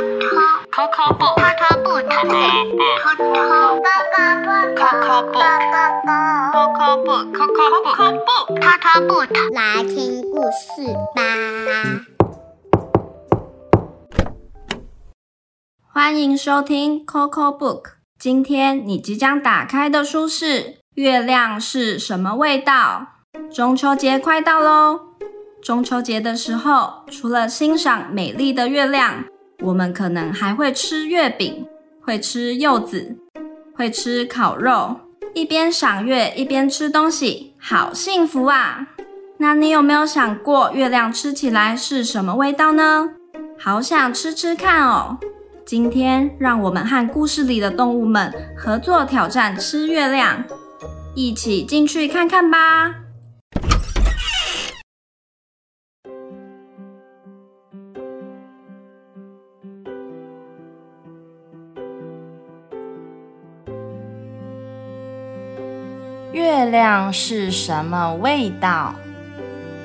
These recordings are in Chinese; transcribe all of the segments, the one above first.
Coco book. Coco book. Coco book. Coco book. Coco book. Coco book. 来听故事吧。欢迎收听 Coco Book。今天你即将打开的书是《月亮是什么味道》。中秋节快到喽！中秋节的时候，除了欣赏美丽的月亮，我们可能还会吃月饼，会吃柚子，会吃烤肉，一边赏月一边吃东西，好幸福啊！那你有没有想过，月亮吃起来是什么味道呢？好想吃吃看哦！今天让我们和故事里的动物们合作挑战吃月亮，一起进去看看吧。月亮是什么味道？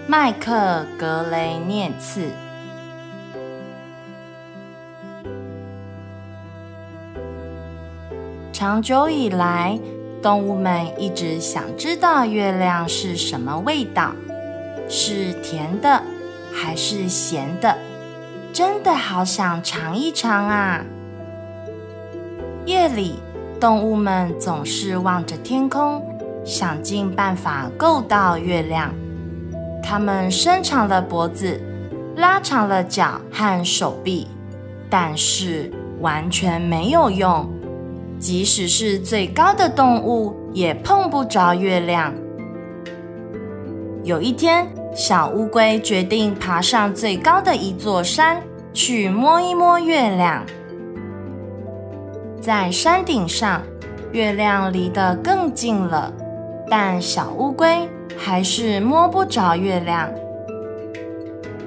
麦克·格雷涅茨。长久以来，动物们一直想知道月亮是什么味道，是甜的还是咸的？真的好想尝一尝啊！夜里，动物们总是望着天空，想尽办法够到月亮。它们伸长了脖子，拉长了脚和手臂，但是完全没有用。即使是最高的动物，也碰不着月亮。有一天，小乌龟决定爬上最高的一座山，去摸一摸月亮。在山顶上，月亮离得更近了，但小乌龟还是摸不着月亮。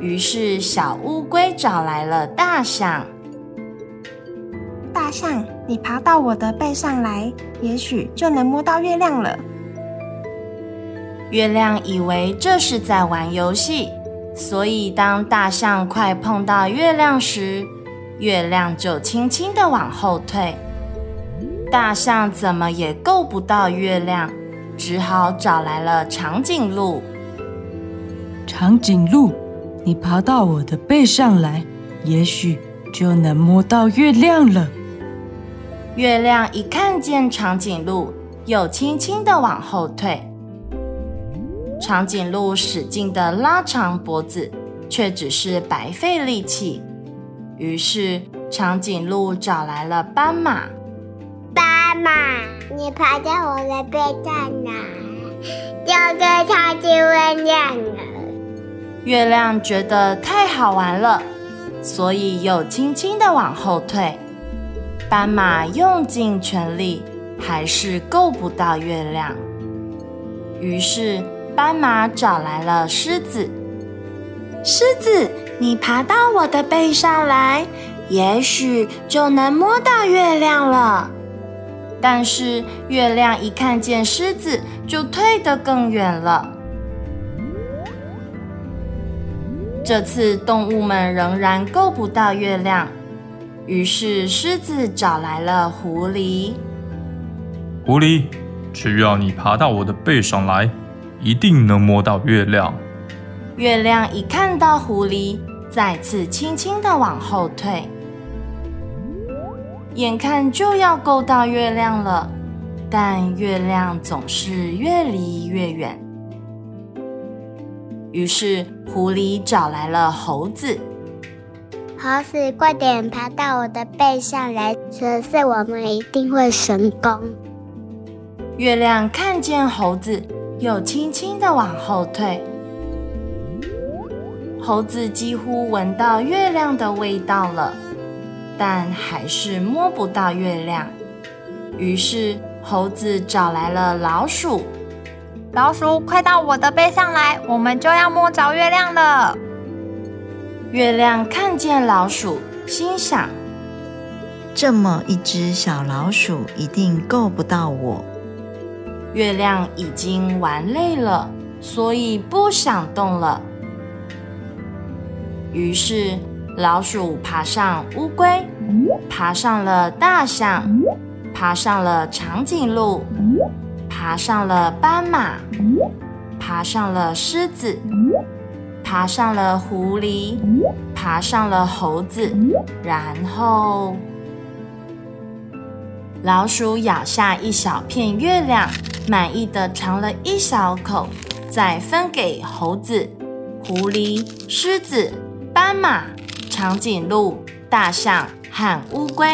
于是，小乌龟找来了大象。大象，你爬到我的背上来，也许就能摸到月亮了。月亮以为这是在玩游戏，所以当大象快碰到月亮时，月亮就轻轻的往后退。大象怎么也够不到月亮，只好找来了长颈鹿。长颈鹿，你爬到我的背上来，也许就能摸到月亮了。月亮一看见长颈鹿，又轻轻的往后退。长颈鹿使劲的拉长脖子，却只是白费力气。于是，长颈鹿找来了斑马。斑马，你爬在我的背上来，就跟超级月亮了。月亮觉得太好玩了，所以又轻轻的往后退。斑马用尽全力，还是够不到月亮。于是，斑马找来了狮子。狮子，你爬到我的背上来，也许就能摸到月亮了。但是，月亮一看见狮子，就退得更远了。这次，动物们仍然够不到月亮。于是，狮子找来了狐狸。狐狸，只要你爬到我的背上来，一定能摸到月亮。月亮一看到狐狸，再次轻轻的往后退，眼看就要够到月亮了，但月亮总是越离越远。于是，狐狸找来了猴子。猴子，快点爬到我的背上来，这次我们一定会成功。月亮看见猴子，又轻轻的往后退。猴子几乎闻到月亮的味道了，但还是摸不到月亮。于是，猴子找来了老鼠。老鼠，快到我的背上来，我们就要摸着月亮了。月亮看见老鼠，心想：这么一只小老鼠，一定够不到我。月亮已经玩累了，所以不想动了。于是，老鼠爬上乌龟，爬上了大象，爬上了长颈鹿，爬上了斑马，爬上了狮子，爬上了狐狸，爬上了猴子，然后老鼠咬下一小片月亮，满意的尝了一小口，再分给猴子、狐狸、狮子、斑马。长颈鹿、大象和乌龟，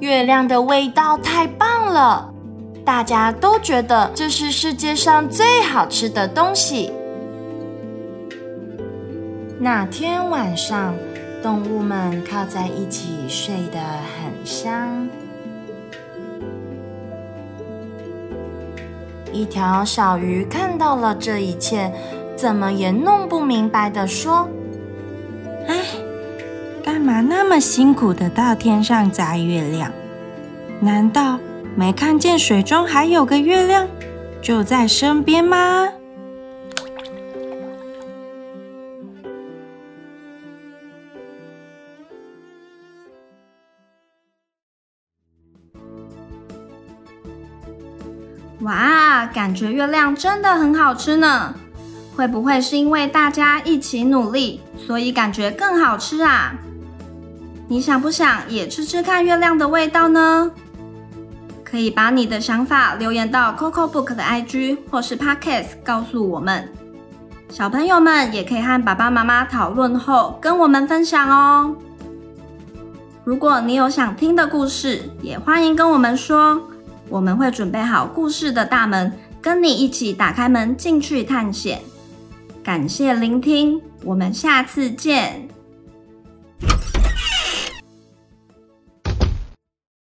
月亮的味道太棒了，大家都觉得这是世界上最好吃的东西。那天晚上，动物们靠在一起睡得很香。一条小鱼看到了这一切，怎么也弄不明白的说。哎，干嘛那么辛苦的到天上摘月亮？难道没看见水中还有个月亮就在身边吗？哇，感觉月亮真的很好吃呢。会不会是因为大家一起努力，所以感觉更好吃啊？你想不想也吃吃看月亮的味道呢？可以把你的想法留言到 Coco Book 的 IG 或是 Podcast 告诉我们。小朋友们也可以和爸爸妈妈讨论后跟我们分享哦。如果你有想听的故事，也欢迎跟我们说，我们会准备好故事的大门，跟你一起打开门进去探险。感谢聆听，我们下次见。